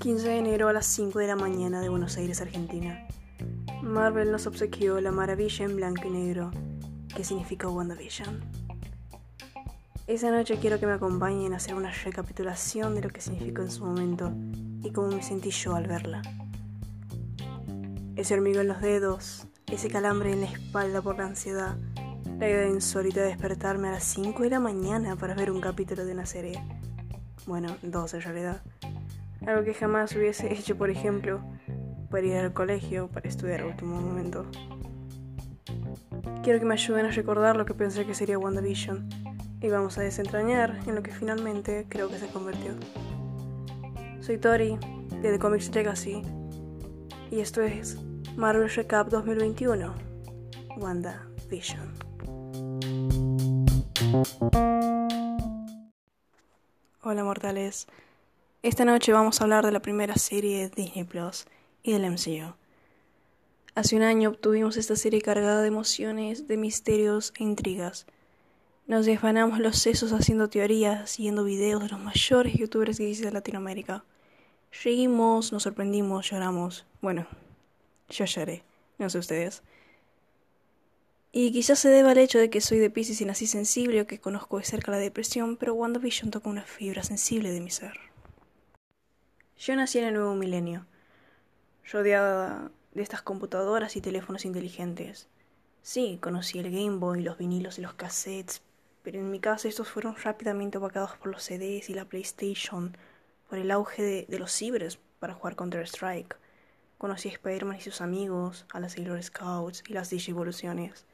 ...15 de enero a las 5 de la mañana de Buenos Aires, Argentina. Marvel nos obsequió la maravilla en blanco y negro, que significa WandaVision. Esa noche quiero que me acompañen a hacer una recapitulación de lo que significó en su momento y cómo me sentí yo al verla. Ese hormigón en los dedos, ese calambre en la espalda por la ansiedad, la idea insólita de despertarme a las 5 de la mañana para ver un capítulo de una serie. Bueno, dos en realidad. Algo que jamás hubiese hecho, por ejemplo, para ir al colegio, para estudiar a último momento. Quiero que me ayuden a recordar lo que pensé que sería WandaVision y vamos a desentrañar en lo que finalmente creo que se convirtió. Soy Tori, de The Comics Legacy, y esto es Marvel Recap 2021, WandaVision. Hola mortales, esta noche vamos a hablar de la primera serie de Disney Plus y del MCU. Hace un año obtuvimos esta serie cargada de emociones, de misterios e intrigas. Nos desvanamos los sesos haciendo teorías, siguiendo videos de los mayores youtubers que de Latinoamérica. Reímos, nos sorprendimos, lloramos. Bueno, yo lloré, no sé ustedes. Y quizás se deba al hecho de que soy de Pisces y nací sensible o que conozco de cerca la depresión, pero WandaVision toca una fibra sensible de mi ser. Yo nací en el nuevo milenio, rodeada de estas computadoras y teléfonos inteligentes. Sí, conocí el Game Boy, los vinilos y los cassettes, pero en mi casa estos fueron rápidamente opacados por los CDs y la PlayStation, por el auge de, los cibers para jugar Counter-Strike. Conocí a Spider-Man y sus amigos, a las Sailor Scouts y las Digivoluciones,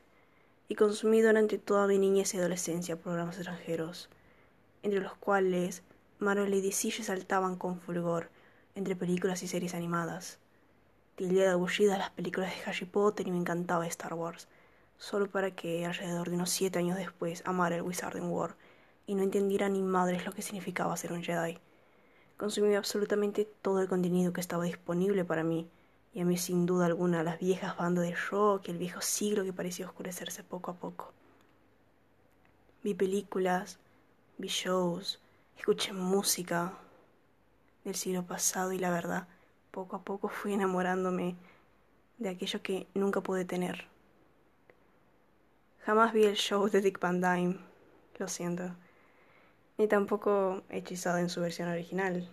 y consumí durante toda mi niñez y adolescencia programas extranjeros, entre los cuales Marvel y DC saltaban con fulgor entre películas y series animadas. Tildé de aburrida las películas de Harry Potter y me encantaba Star Wars, solo para que alrededor de unos siete años después amara el Wizarding World y no entendiera ni madres lo que significaba ser un Jedi. Consumí absolutamente todo el contenido que estaba disponible para mí, y a mí sin duda alguna las viejas bandas de rock el viejo siglo que parecía oscurecerse poco a poco. Vi películas, vi shows, escuché música del siglo pasado y la verdad, poco a poco fui enamorándome de aquello que nunca pude tener. Jamás vi el show de Dick Van Dyne, lo siento, ni tampoco hechizado en su versión original.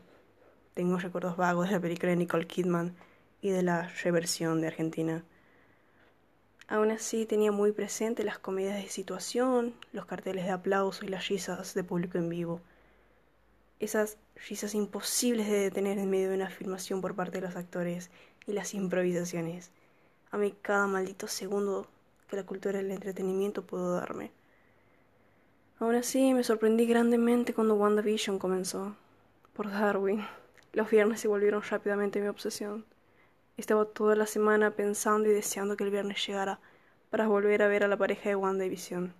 Tengo recuerdos vagos de la película de Nicole Kidman y de la reversión de Argentina. Aún así tenía muy presente las comedias de situación, los carteles de aplauso y las risas de público en vivo. Esas risas imposibles de detener en medio de una filmación por parte de los actores y las improvisaciones. A mí cada maldito segundo que la cultura del entretenimiento pudo darme. Aún así me sorprendí grandemente cuando WandaVision comenzó. Por Darwin. Los viernes se volvieron rápidamente mi obsesión. Estaba toda la semana pensando y deseando que el viernes llegara para volver a ver a la pareja de WandaVision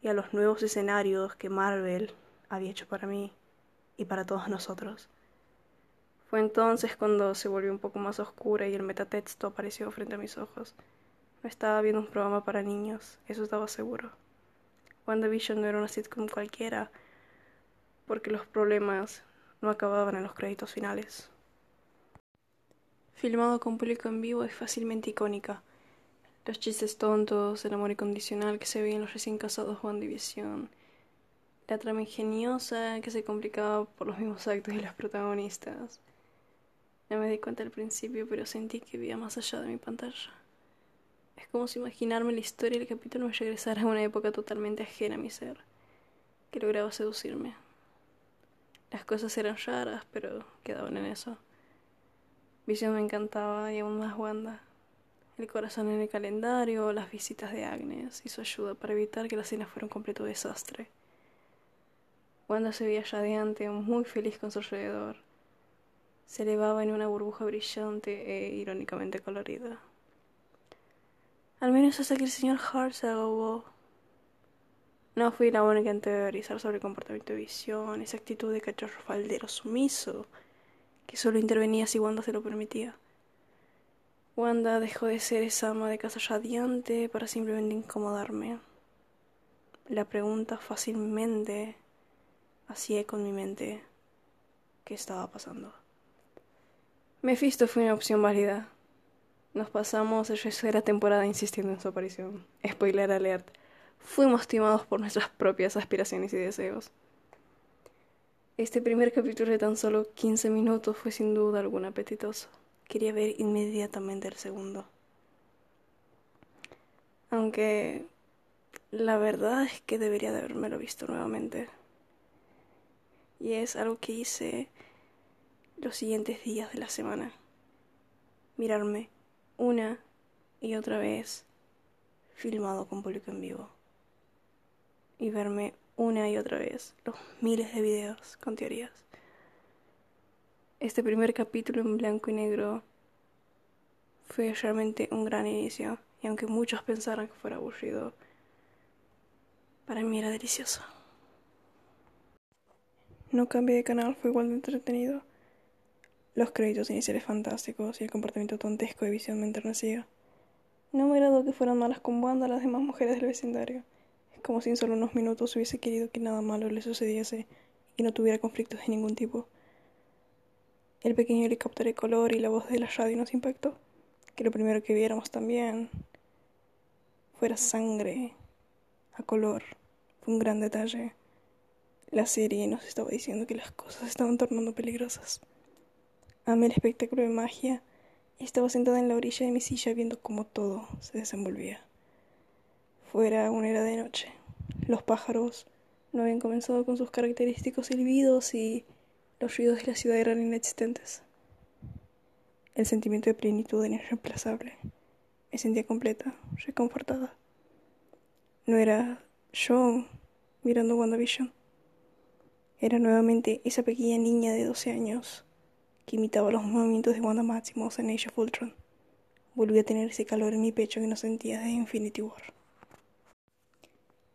y a los nuevos escenarios que Marvel había hecho para mí y para todos nosotros. Fue entonces cuando se volvió un poco más oscura y el metatexto apareció frente a mis ojos. No estaba viendo un programa para niños, eso estaba seguro. WandaVision no era una sitcom cualquiera, porque los problemas no acababan en los créditos finales. Filmado con público en vivo es fácilmente icónica. Los chistes tontos, el amor incondicional que se ve en los recién casados WandaVision, la trama ingeniosa que se complicaba por los mismos actos de los protagonistas. No me di cuenta al principio, pero sentí que veía más allá de mi pantalla. Es como si imaginarme la historia del capítulo me regresara a una época totalmente ajena a mi ser, que lograba seducirme. Las cosas eran raras, pero quedaban en eso. Visión me encantaba y aún más Wanda. El corazón en el calendario, las visitas de Agnes y su ayuda para evitar que la cena fuera un completo desastre. Wanda se veía radiante, muy feliz con su alrededor. Se elevaba en una burbuja brillante e irónicamente colorida. Al menos hasta que el señor Hart se ahogó. No fui la única en teorizar sobre el comportamiento de visión, esa actitud de cachorro faldero sumiso, que solo intervenía si Wanda se lo permitía. Wanda dejó de ser esa ama de casa radiante para simplemente incomodarme. la pregunta fácilmente hacía con mi mente qué estaba pasando. Mephisto fue una opción válida. Nos pasamos el resto de la temporada insistiendo en su aparición. Spoiler alert. Fuimos timados por nuestras propias aspiraciones y deseos. Este primer capítulo de tan solo 15 minutos fue sin duda alguna apetitoso. Quería ver inmediatamente el segundo. Aunque la verdad es que debería de haberme visto nuevamente. Y es algo que hice los siguientes días de la semana. Mirarme una y otra vez filmado con público en vivo. Y verme una y otra vez los miles de videos con teorías. Este primer capítulo en blanco y negro fue realmente un gran inicio y aunque muchos pensaran que fuera aburrido, para mí era delicioso. No cambié de canal, fue igual de entretenido. Los créditos iniciales fantásticos y el comportamiento tontesco de Visión me enternecía. No me agradó que fueran malas con Wanda las demás mujeres del vecindario. Como si en solo unos minutos hubiese querido que nada malo le sucediese y no tuviera conflictos de ningún tipo. El pequeño helicóptero de color y la voz de la radio nos impactó. Que lo primero que viéramos también fuera sangre a color. Fue un gran detalle. La serie nos estaba diciendo que las cosas estaban tornando peligrosas. Amé el espectáculo de magia y estaba sentada en la orilla de mi silla viendo cómo todo se desenvolvía. Fuera aún era de noche. Los pájaros no habían comenzado con sus característicos silbidos y los ruidos de la ciudad eran inexistentes. El sentimiento de plenitud era irreemplazable. Me sentía completa, reconfortada. No era yo mirando WandaVision. Era nuevamente esa pequeña niña de 12 años que imitaba los movimientos de Wanda Maximoff en Age of Ultron. Volví a tener ese calor en mi pecho que no sentía desde Infinity War.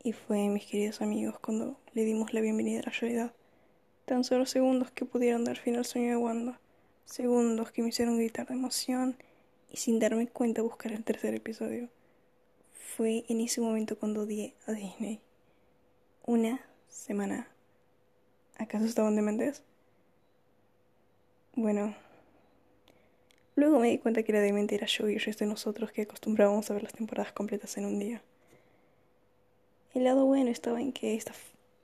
Y fue, mis queridos amigos, cuando le dimos la bienvenida a la realidad. Tan solo segundos que pudieron dar fin al sueño de Wanda. Segundos que me hicieron gritar de emoción y sin darme cuenta buscar el tercer episodio fue en ese momento cuando di a Disney una semana. ¿Acaso estaban dementes? Bueno, luego me di cuenta que era demente era yo y el resto de nosotros que acostumbrábamos a ver las temporadas completas en un día. El lado bueno estaba en que esta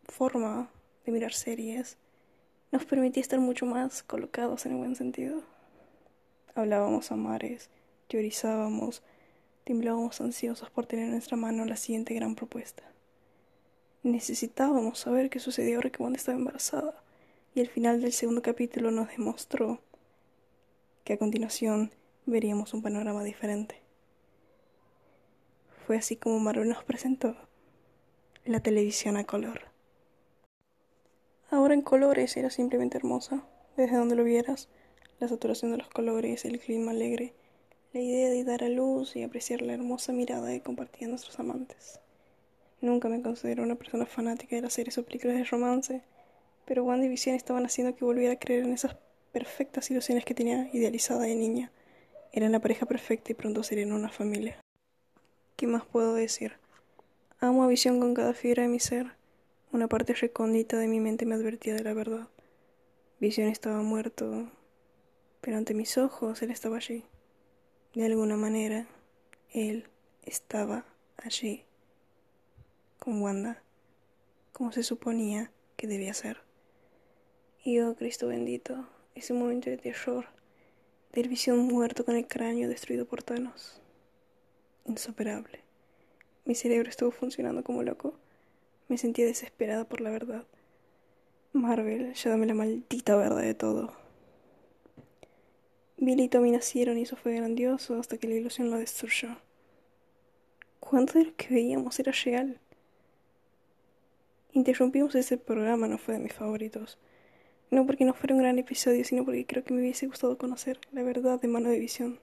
forma de mirar series nos permitía estar mucho más colocados en el buen sentido. Hablábamos a mares, teorizábamos, Temblábamos ansiosos por tener en nuestra mano la siguiente gran propuesta. Necesitábamos saber qué sucedió ahora que Wanda estaba embarazada, y el final del segundo capítulo nos demostró que a continuación veríamos un panorama diferente. Fue así como Marvel nos presentó la televisión a color. Ahora en colores era simplemente hermosa, desde donde lo vieras, la saturación de los colores, el clima alegre, la idea de dar a luz y apreciar la hermosa mirada que compartían nuestros amantes. Nunca me considero una persona fanática de las series o películas de romance, pero Wanda y Vision estaban haciendo que volviera a creer en esas perfectas ilusiones que tenía idealizada de niña. Eran la pareja perfecta y pronto serían una familia. ¿Qué más puedo decir? Amo a Visión con cada fibra de mi ser. Una parte recóndita de mi mente me advertía de la verdad. Visión estaba muerto, pero ante mis ojos él estaba allí. De alguna manera, él estaba allí, con Wanda, como se suponía que debía ser. Y oh Cristo bendito, ese momento de terror, de visión muerto con el cráneo destruido por Thanos. Insuperable. Mi cerebro estuvo funcionando como loco. Me sentía desesperada por la verdad. Marvel, ya dame la maldita verdad de todo. Billy y Tommy nacieron y eso fue grandioso hasta que la ilusión lo destruyó. ¿Cuánto de lo que veíamos era real? Interrumpimos ese programa, no fue de mis favoritos. No porque no fuera un gran episodio, sino porque creo que me hubiese gustado conocer la verdad de mano de visión.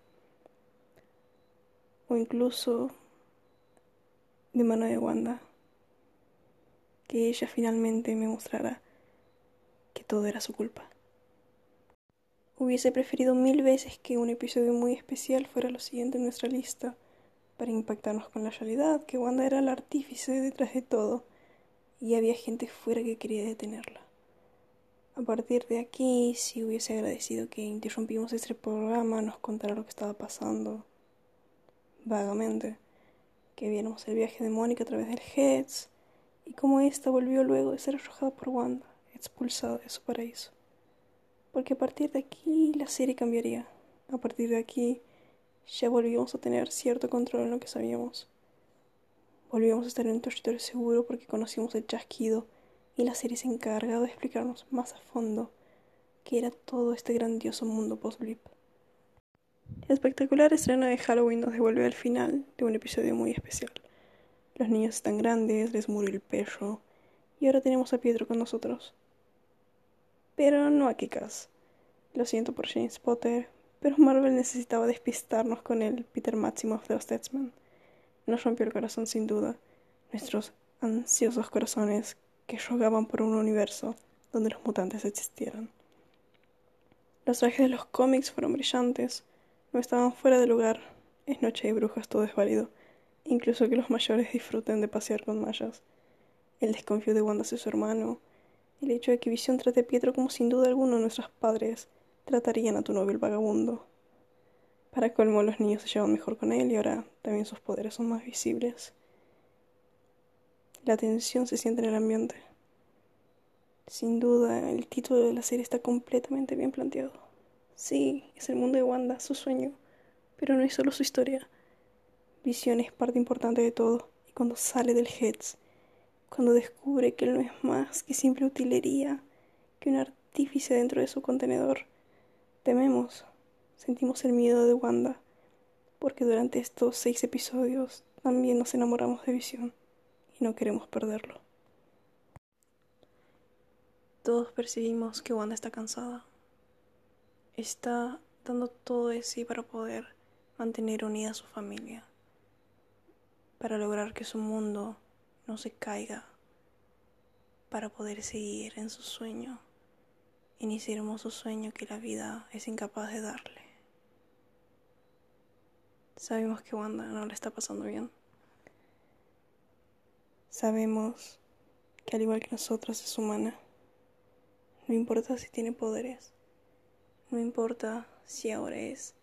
O incluso de mano de Wanda. Que ella finalmente me mostrara que todo era su culpa. Hubiese preferido mil veces que un episodio muy especial fuera lo siguiente en nuestra lista, para impactarnos con la realidad, que Wanda era el artífice detrás de todo, y había gente fuera que quería detenerla. A partir de aquí, si hubiese agradecido que interrumpimos este programa, nos contara lo que estaba pasando. Vagamente. Que viéramos el viaje de Mónica a través del Heads y cómo ésta volvió luego de ser arrojada por Wanda, expulsada de su paraíso. Porque a partir de aquí la serie cambiaría. A partir de aquí ya volvíamos a tener cierto control en lo que sabíamos. Volvíamos a estar en un territorio seguro porque conocimos el chasquido y la serie se encargaba de explicarnos más a fondo qué era todo este grandioso mundo post-blip. El espectacular estreno de Halloween nos devuelve al final de un episodio muy especial. Los niños están grandes, les murió el perro y ahora tenemos a Pietro con nosotros. Pero no a Kikas. Lo siento por James Potter, pero Marvel necesitaba despistarnos con el Peter Maximoff de los Deadsman. Nos rompió el corazón sin duda, nuestros ansiosos corazones que rogaban por un universo donde los mutantes existieran. Los trajes de los cómics fueron brillantes, no estaban fuera de lugar. Es noche de brujas, todo es válido, incluso que los mayores disfruten de pasear con mayas. El desconfío de Wanda hacia su hermano, el hecho de que Visión trate a Pietro como sin duda alguno nuestros padres tratarían a tu novio vagabundo. Para colmo, los niños se llevan mejor con él y ahora también sus poderes son más visibles. La tensión se siente en el ambiente. Sin duda, el título de la serie está completamente bien planteado. Sí, es el mundo de Wanda, su sueño, pero no es solo su historia. Visión es parte importante de todo, y cuando sale del Heads, cuando descubre que él no es más que simple utilería, que un artífice dentro de su contenedor, Tememos, sentimos el miedo de Wanda, porque durante estos seis episodios también nos enamoramos de Visión y no queremos perderlo. Todos percibimos que Wanda está cansada. Está dando todo de sí para poder mantener unida a su familia, para lograr que su mundo no se caiga, para poder seguir en su sueño ese hermoso sueño que la vida es incapaz de darle. Sabemos que Wanda no le está pasando bien. Sabemos que al igual que nosotros es humana. No importa si tiene poderes. No importa si ahora es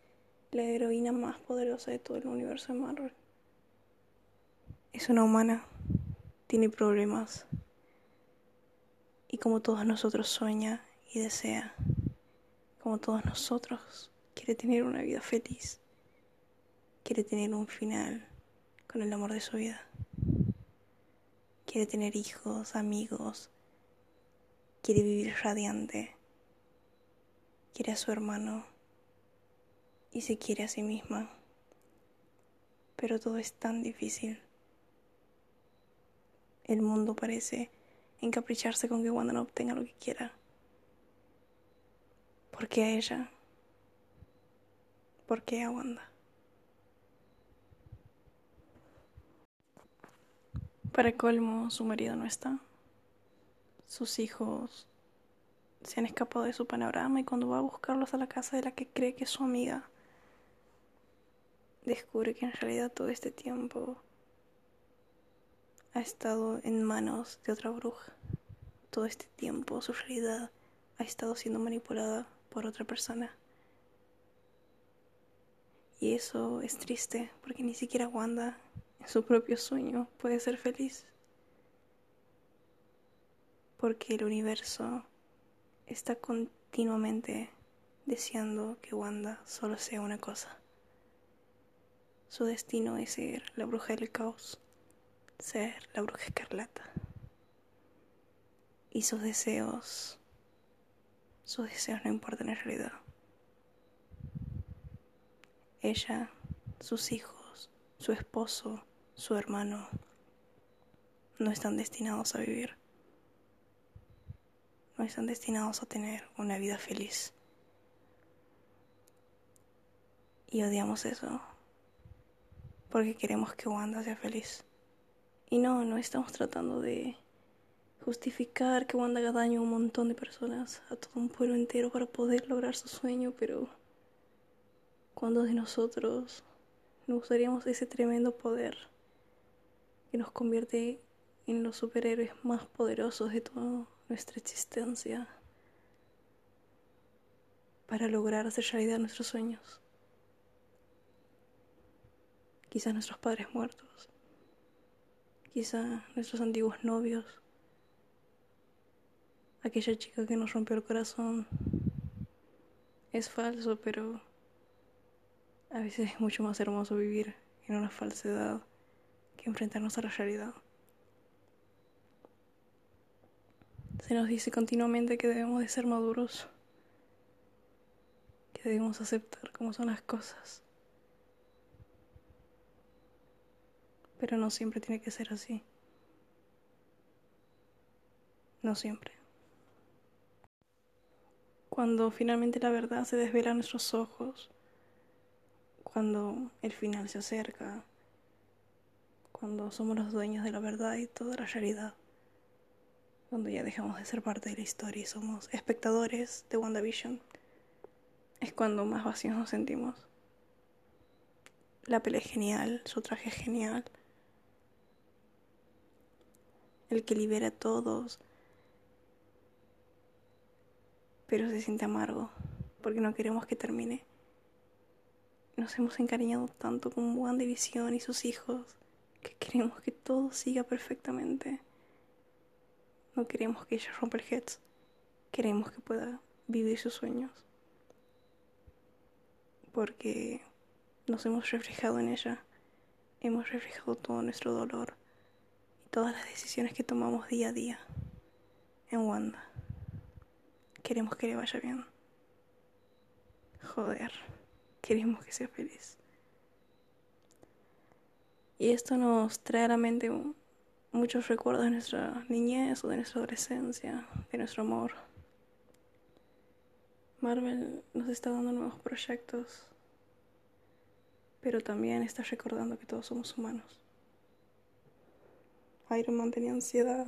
la heroína más poderosa de todo el universo de Marvel. Es una humana. Tiene problemas. Y como todos nosotros sueña y desea, como todos nosotros, quiere tener una vida feliz, quiere tener un final con el amor de su vida, quiere tener hijos, amigos, quiere vivir radiante, quiere a su hermano y se quiere a sí misma. Pero todo es tan difícil. El mundo parece encapricharse con que Wanda no obtenga lo que quiera. ¿Por qué a ella? ¿Por qué a Wanda? Para colmo, su marido no está. Sus hijos se han escapado de su panorama y cuando va a buscarlos a la casa de la que cree que es su amiga, descubre que en realidad todo este tiempo ha estado en manos de otra bruja. Todo este tiempo su realidad ha estado siendo manipulada por otra persona. Y eso es triste porque ni siquiera Wanda en su propio sueño puede ser feliz. Porque el universo está continuamente deseando que Wanda solo sea una cosa. Su destino es ser la bruja del caos, ser la bruja escarlata. Y sus deseos sus deseos no importan en realidad. Ella, sus hijos, su esposo, su hermano, no están destinados a vivir. No están destinados a tener una vida feliz. Y odiamos eso. Porque queremos que Wanda sea feliz. Y no, no estamos tratando de justificar que Wanda haga daño a un montón de personas, a todo un pueblo entero para poder lograr su sueño, pero cuando de nosotros no usaríamos ese tremendo poder que nos convierte en los superhéroes más poderosos de toda nuestra existencia para lograr hacer realidad nuestros sueños. Quizás nuestros padres muertos, quizás nuestros antiguos novios, aquella chica que nos rompió el corazón. Es falso, pero a veces es mucho más hermoso vivir en una falsedad que enfrentarnos a la realidad. Se nos dice continuamente que debemos de ser maduros, que debemos aceptar cómo son las cosas. Pero no siempre tiene que ser así. No siempre. Cuando finalmente la verdad se desvela a nuestros ojos, cuando el final se acerca, cuando somos los dueños de la verdad y toda la realidad, cuando ya dejamos de ser parte de la historia y somos espectadores de WandaVision, es cuando más vacíos nos sentimos. La pelea es genial, su traje es genial, el que libera a todos, pero se siente amargo porque no queremos que termine. Nos hemos encariñado tanto con WandaVision y sus hijos que queremos que todo siga perfectamente. No queremos que ella rompa el heads. Queremos que pueda vivir sus sueños. Porque nos hemos reflejado en ella. Hemos reflejado todo nuestro dolor y todas las decisiones que tomamos día a día en Wanda. Queremos que le vaya bien. Joder, queremos que sea feliz. Y esto nos trae a la mente muchos recuerdos de nuestra niñez o de nuestra adolescencia, de nuestro amor. Marvel nos está dando nuevos proyectos, pero también está recordando que todos somos humanos. Iron Man tenía ansiedad,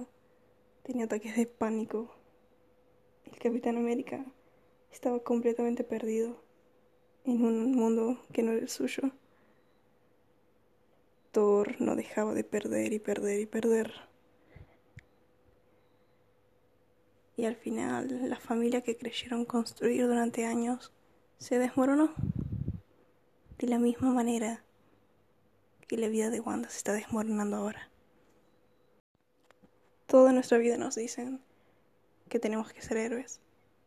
tenía ataques de pánico, el Capitán América estaba completamente perdido en un mundo que no era el suyo. No dejaba de perder y perder y perder. Y al final, la familia que creyeron construir durante años se desmoronó. De la misma manera que la vida de Wanda se está desmoronando ahora. Toda nuestra vida nos dicen que tenemos que ser héroes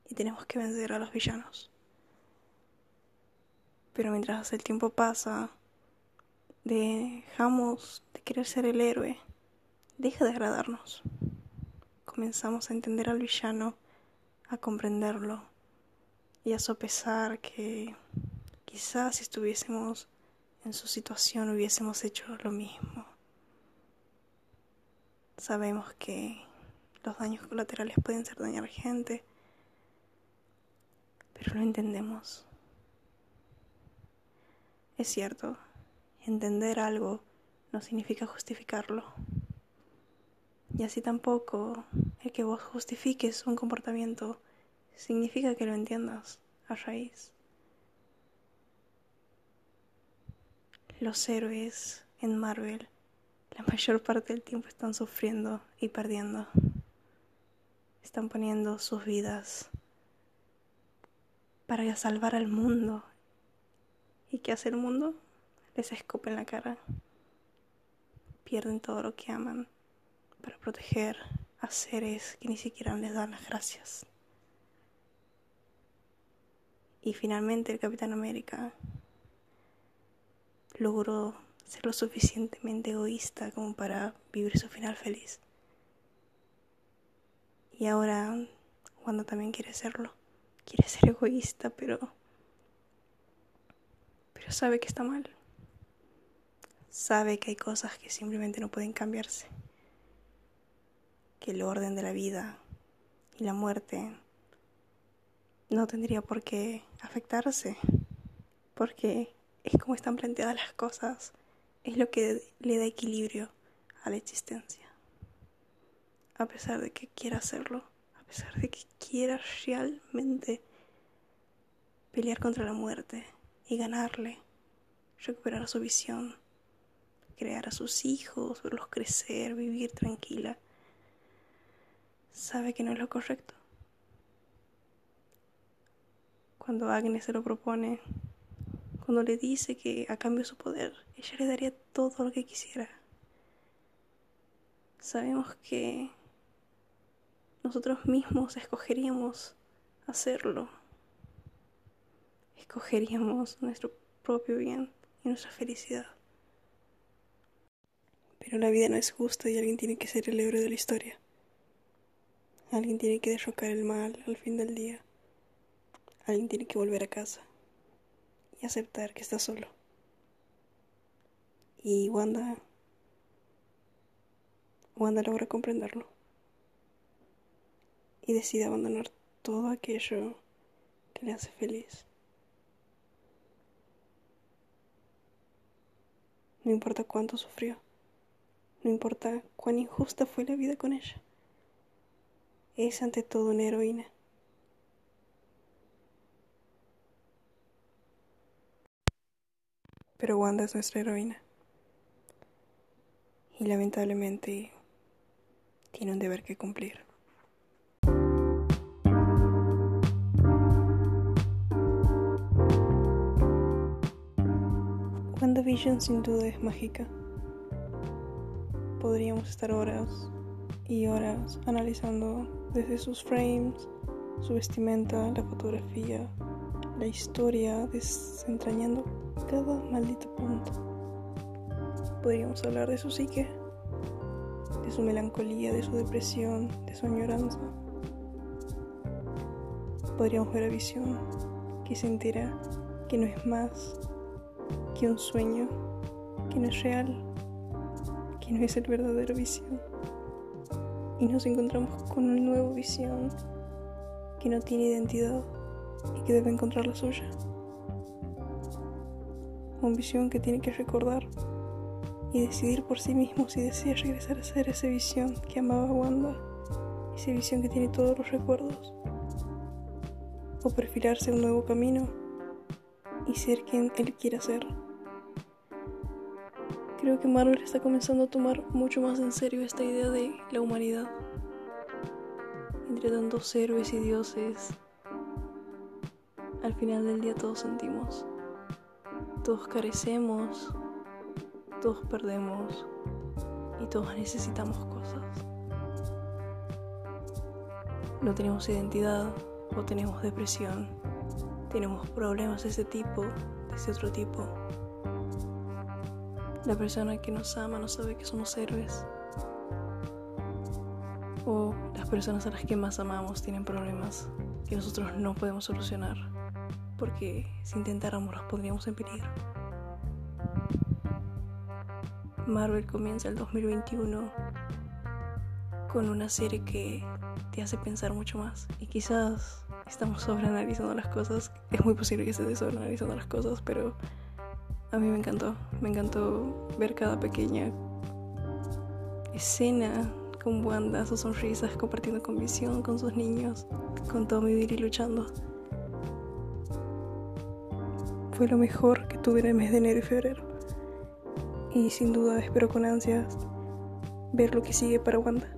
y tenemos que vencer a los villanos. Pero mientras el tiempo pasa, dejamos de querer ser el héroe, deja de agradarnos. Comenzamos a entender al villano, a comprenderlo y a sopesar que quizás si estuviésemos en su situación hubiésemos hecho lo mismo. Sabemos que los daños colaterales pueden ser dañar gente, pero no entendemos. Es cierto, entender algo no significa justificarlo. Y así tampoco el que vos justifiques un comportamiento significa que lo entiendas a raíz. Los héroes en Marvel la mayor parte del tiempo están sufriendo y perdiendo están poniendo sus vidas para salvar al mundo. ¿Y qué hace el mundo? Les escupe en la cara. Pierden todo lo que aman para proteger a seres que ni siquiera les dan las gracias. Y finalmente el Capitán América logró ser lo suficientemente egoísta como para vivir su final feliz. Y ahora, cuando también quiere serlo, quiere ser egoísta, pero. Pero sabe que está mal. Sabe que hay cosas que simplemente no pueden cambiarse. Que el orden de la vida y la muerte no tendría por qué afectarse. Porque es como están planteadas las cosas. Es lo que le da equilibrio a la existencia a pesar de que quiera hacerlo, a pesar de que quiera realmente pelear contra la muerte y ganarle, recuperar su visión, crear a sus hijos, verlos crecer, vivir tranquila, sabe que no es lo correcto. Cuando Agnes se lo propone, cuando le dice que a cambio de su poder, ella le daría todo lo que quisiera. Sabemos que nosotros mismos escogeríamos hacerlo. Escogeríamos nuestro propio bien y nuestra felicidad. Pero la vida no es justa y alguien tiene que ser el héroe de la historia. Alguien tiene que derrocar el mal al fin del día. Alguien tiene que volver a casa y aceptar que está solo. Y Wanda Wanda logra comprenderlo y decide abandonar todo aquello que le hace feliz. No importa cuánto sufrió, no importa cuán injusta fue la vida con ella. Es ante todo una heroína. Pero Wanda es nuestra heroína. Y lamentablemente tiene un deber que cumplir. WandaVision sin duda es mágica. Podríamos estar horas y horas analizando desde sus frames, su vestimenta, la fotografía, la historia, desentrañando cada maldito punto. Podríamos hablar de su psique, de su melancolía, de su depresión, de su añoranza. Podríamos ver a Visión que se entera que no es más que un sueño, que no es real, que no es el verdadero visión. Y nos encontramos con una nueva visión que no tiene identidad y que debe encontrar la suya. Una visión que tiene que recordar y decidir por sí mismo si desea regresar a ser esa visión que amaba Wanda, esa visión que tiene todos los recuerdos, o perfilarse un nuevo camino y ser quien él quiera ser. Creo que Marvel está comenzando a tomar mucho más en serio esta idea de la humanidad. Entre tantos héroes y dioses, al final del día todos sentimos, todos carecemos, todos perdemos y todos necesitamos cosas. No tenemos identidad o tenemos depresión, tenemos problemas de ese tipo, de ese otro tipo. La persona que nos ama no sabe que somos héroes. O las personas a las que más amamos tienen problemas que nosotros no podemos solucionar. Porque si intentáramos los pondríamos en peligro. Marvel comienza el 2021 con una serie que te hace pensar mucho más. Y quizás estamos sobreanalizando las cosas. Es muy posible que estés sobreanalizando las cosas, pero a mí me encantó, me encantó ver cada pequeña escena con Wanda, sus sonrisas, compartiendo con con sus niños, con Tommy y luchando. Fue lo mejor que tuve en el mes de enero y febrero. Y sin duda espero con ansias ver lo que sigue para Wanda.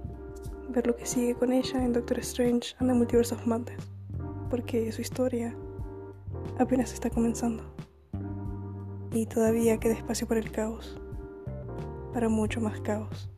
Ver lo que sigue con ella en Doctor Strange and the Multiverse of Madness. Porque su historia apenas está comenzando y todavía queda espacio para el caos, para mucho más caos.